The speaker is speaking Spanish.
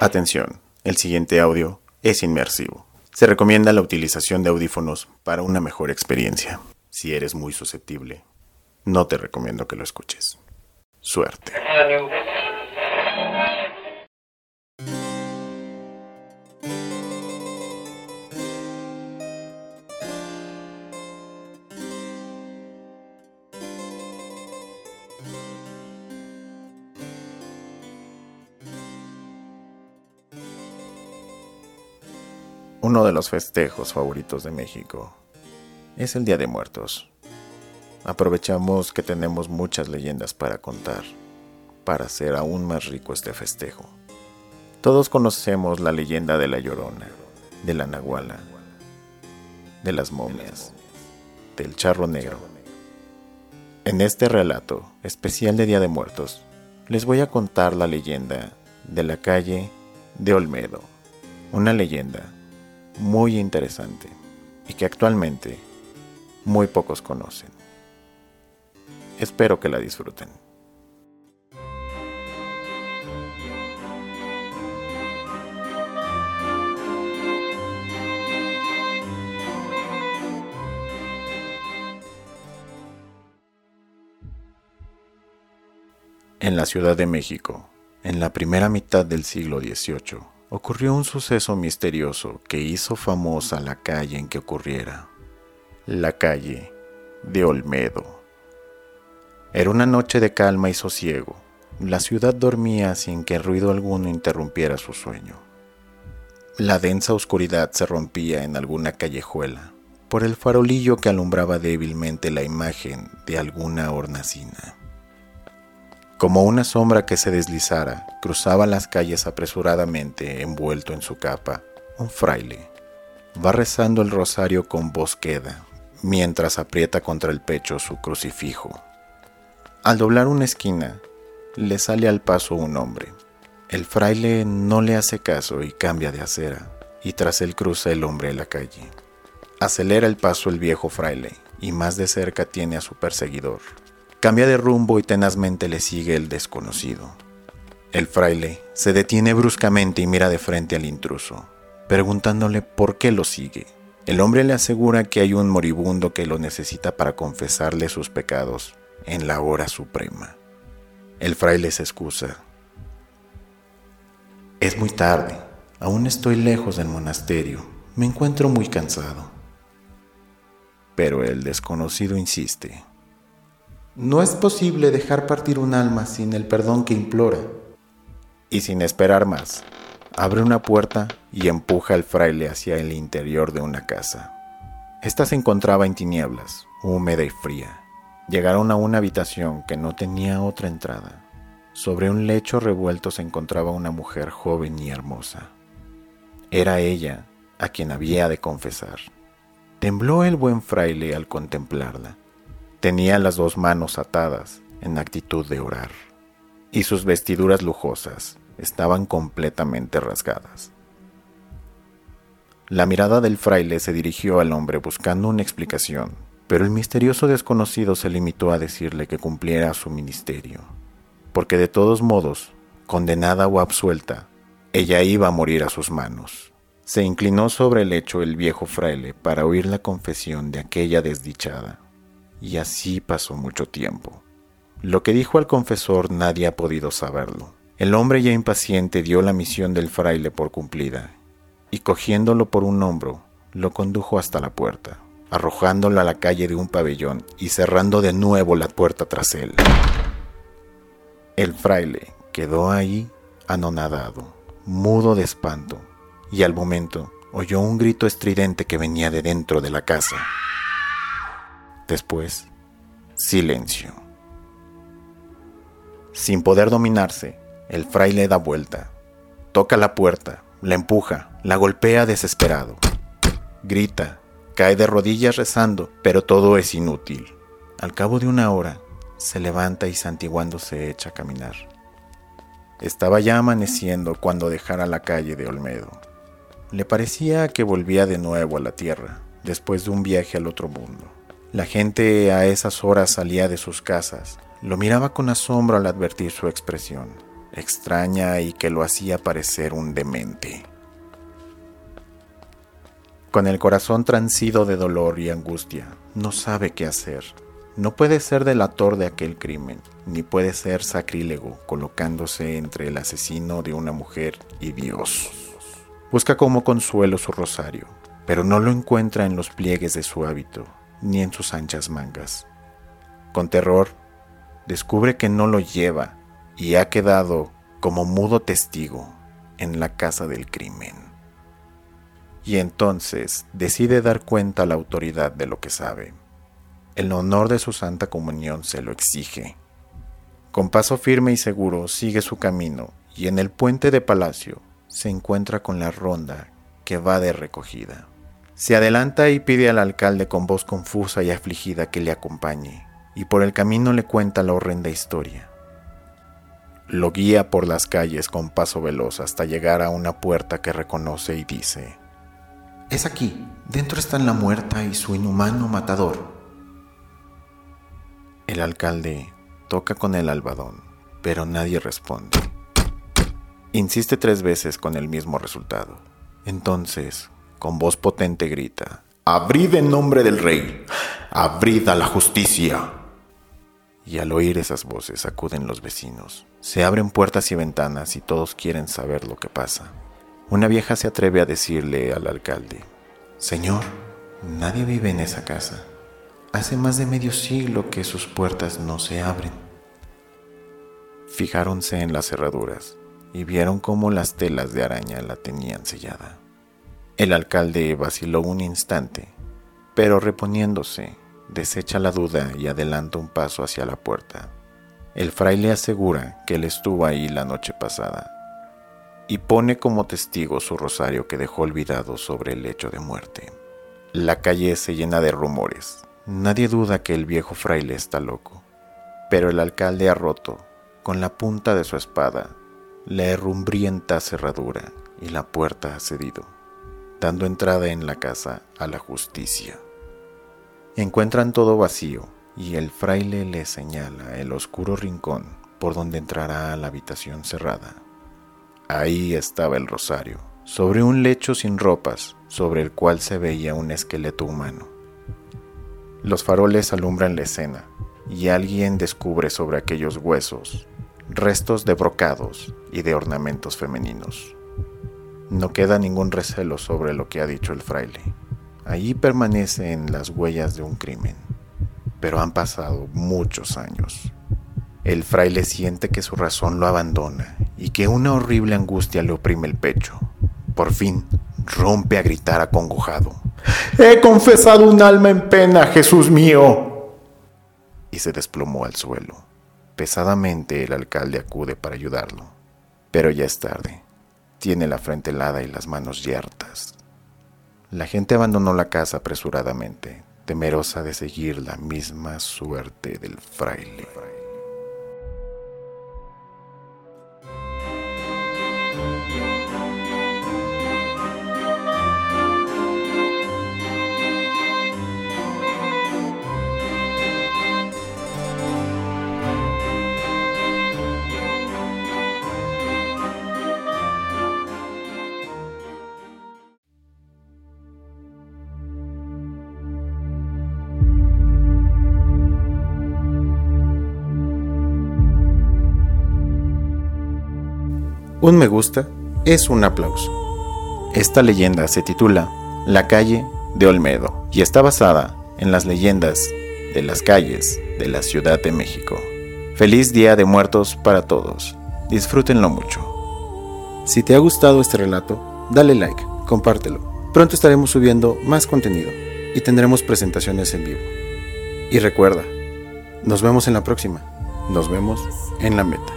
Atención, el siguiente audio es inmersivo. Se recomienda la utilización de audífonos para una mejor experiencia. Si eres muy susceptible, no te recomiendo que lo escuches. Suerte. Uno de los festejos favoritos de México es el Día de Muertos. Aprovechamos que tenemos muchas leyendas para contar, para hacer aún más rico este festejo. Todos conocemos la leyenda de la Llorona, de la Nahuala, de las momias, del charro negro. En este relato especial de Día de Muertos, les voy a contar la leyenda de la calle de Olmedo, una leyenda muy interesante y que actualmente muy pocos conocen. Espero que la disfruten. En la Ciudad de México, en la primera mitad del siglo XVIII, ocurrió un suceso misterioso que hizo famosa la calle en que ocurriera. La calle de Olmedo. Era una noche de calma y sosiego. La ciudad dormía sin que ruido alguno interrumpiera su sueño. La densa oscuridad se rompía en alguna callejuela por el farolillo que alumbraba débilmente la imagen de alguna hornacina. Como una sombra que se deslizara, cruzaba las calles apresuradamente envuelto en su capa. Un fraile va rezando el rosario con voz queda, mientras aprieta contra el pecho su crucifijo. Al doblar una esquina, le sale al paso un hombre. El fraile no le hace caso y cambia de acera, y tras él cruza el hombre la calle. Acelera el paso el viejo fraile, y más de cerca tiene a su perseguidor, Cambia de rumbo y tenazmente le sigue el desconocido. El fraile se detiene bruscamente y mira de frente al intruso, preguntándole por qué lo sigue. El hombre le asegura que hay un moribundo que lo necesita para confesarle sus pecados en la hora suprema. El fraile se excusa. Es muy tarde, aún estoy lejos del monasterio, me encuentro muy cansado. Pero el desconocido insiste. No es posible dejar partir un alma sin el perdón que implora. Y sin esperar más, abre una puerta y empuja al fraile hacia el interior de una casa. Esta se encontraba en tinieblas, húmeda y fría. Llegaron a una habitación que no tenía otra entrada. Sobre un lecho revuelto se encontraba una mujer joven y hermosa. Era ella a quien había de confesar. Tembló el buen fraile al contemplarla Tenía las dos manos atadas en actitud de orar, y sus vestiduras lujosas estaban completamente rasgadas. La mirada del fraile se dirigió al hombre buscando una explicación, pero el misterioso desconocido se limitó a decirle que cumpliera su ministerio, porque de todos modos, condenada o absuelta, ella iba a morir a sus manos. Se inclinó sobre el lecho el viejo fraile para oír la confesión de aquella desdichada. Y así pasó mucho tiempo. Lo que dijo al confesor nadie ha podido saberlo. El hombre ya impaciente dio la misión del fraile por cumplida, y cogiéndolo por un hombro, lo condujo hasta la puerta, arrojándolo a la calle de un pabellón y cerrando de nuevo la puerta tras él. El fraile quedó ahí anonadado, mudo de espanto, y al momento oyó un grito estridente que venía de dentro de la casa. Después, silencio. Sin poder dominarse, el fraile da vuelta, toca la puerta, la empuja, la golpea desesperado. Grita, cae de rodillas rezando, pero todo es inútil. Al cabo de una hora, se levanta y santiguándose echa a caminar. Estaba ya amaneciendo cuando dejara la calle de Olmedo. Le parecía que volvía de nuevo a la tierra, después de un viaje al otro mundo. La gente a esas horas salía de sus casas, lo miraba con asombro al advertir su expresión, extraña y que lo hacía parecer un demente. Con el corazón transido de dolor y angustia, no sabe qué hacer. No puede ser delator de aquel crimen, ni puede ser sacrílego colocándose entre el asesino de una mujer y Dios. Busca como consuelo su rosario, pero no lo encuentra en los pliegues de su hábito, ni en sus anchas mangas. Con terror, descubre que no lo lleva y ha quedado como mudo testigo en la casa del crimen. Y entonces decide dar cuenta a la autoridad de lo que sabe. El honor de su santa comunión se lo exige. Con paso firme y seguro sigue su camino y en el puente de palacio se encuentra con la ronda que va de recogida. Se adelanta y pide al alcalde con voz confusa y afligida que le acompañe, y por el camino le cuenta la horrenda historia. Lo guía por las calles con paso veloz hasta llegar a una puerta que reconoce y dice, Es aquí, dentro están la muerta y su inhumano matador. El alcalde toca con el albadón, pero nadie responde. Insiste tres veces con el mismo resultado. Entonces, con voz potente grita, Abrid en nombre del rey, abrid a la justicia. Y al oír esas voces acuden los vecinos. Se abren puertas y ventanas y todos quieren saber lo que pasa. Una vieja se atreve a decirle al alcalde, Señor, nadie vive en esa casa. Hace más de medio siglo que sus puertas no se abren. Fijáronse en las cerraduras y vieron cómo las telas de araña la tenían sellada. El alcalde vaciló un instante, pero reponiéndose, desecha la duda y adelanta un paso hacia la puerta. El fraile asegura que él estuvo ahí la noche pasada y pone como testigo su rosario que dejó olvidado sobre el lecho de muerte. La calle se llena de rumores. Nadie duda que el viejo fraile está loco, pero el alcalde ha roto, con la punta de su espada, la herrumbrienta cerradura y la puerta ha cedido, dando entrada en la casa a la justicia. Encuentran todo vacío y el fraile le señala el oscuro rincón por donde entrará a la habitación cerrada. Ahí estaba el rosario, sobre un lecho sin ropas, sobre el cual se veía un esqueleto humano. Los faroles alumbran la escena y alguien descubre sobre aquellos huesos restos de brocados y de ornamentos femeninos. No queda ningún recelo sobre lo que ha dicho el fraile. Allí permanecen las huellas de un crimen, pero han pasado muchos años. El fraile siente que su razón lo abandona y que una horrible angustia le oprime el pecho. Por fin, rompe a gritar acongojado. He confesado un alma en pena, Jesús mío. Y se desplomó al suelo. Pesadamente el alcalde acude para ayudarlo, pero ya es tarde. Tiene la frente helada y las manos yertas. La gente abandonó la casa apresuradamente, temerosa de seguir la misma suerte del fraile. Un me gusta es un aplauso. Esta leyenda se titula La calle de Olmedo y está basada en las leyendas de las calles de la Ciudad de México. Feliz Día de Muertos para todos. Disfrútenlo mucho. Si te ha gustado este relato, dale like, compártelo. Pronto estaremos subiendo más contenido y tendremos presentaciones en vivo. Y recuerda, nos vemos en la próxima. Nos vemos en la meta.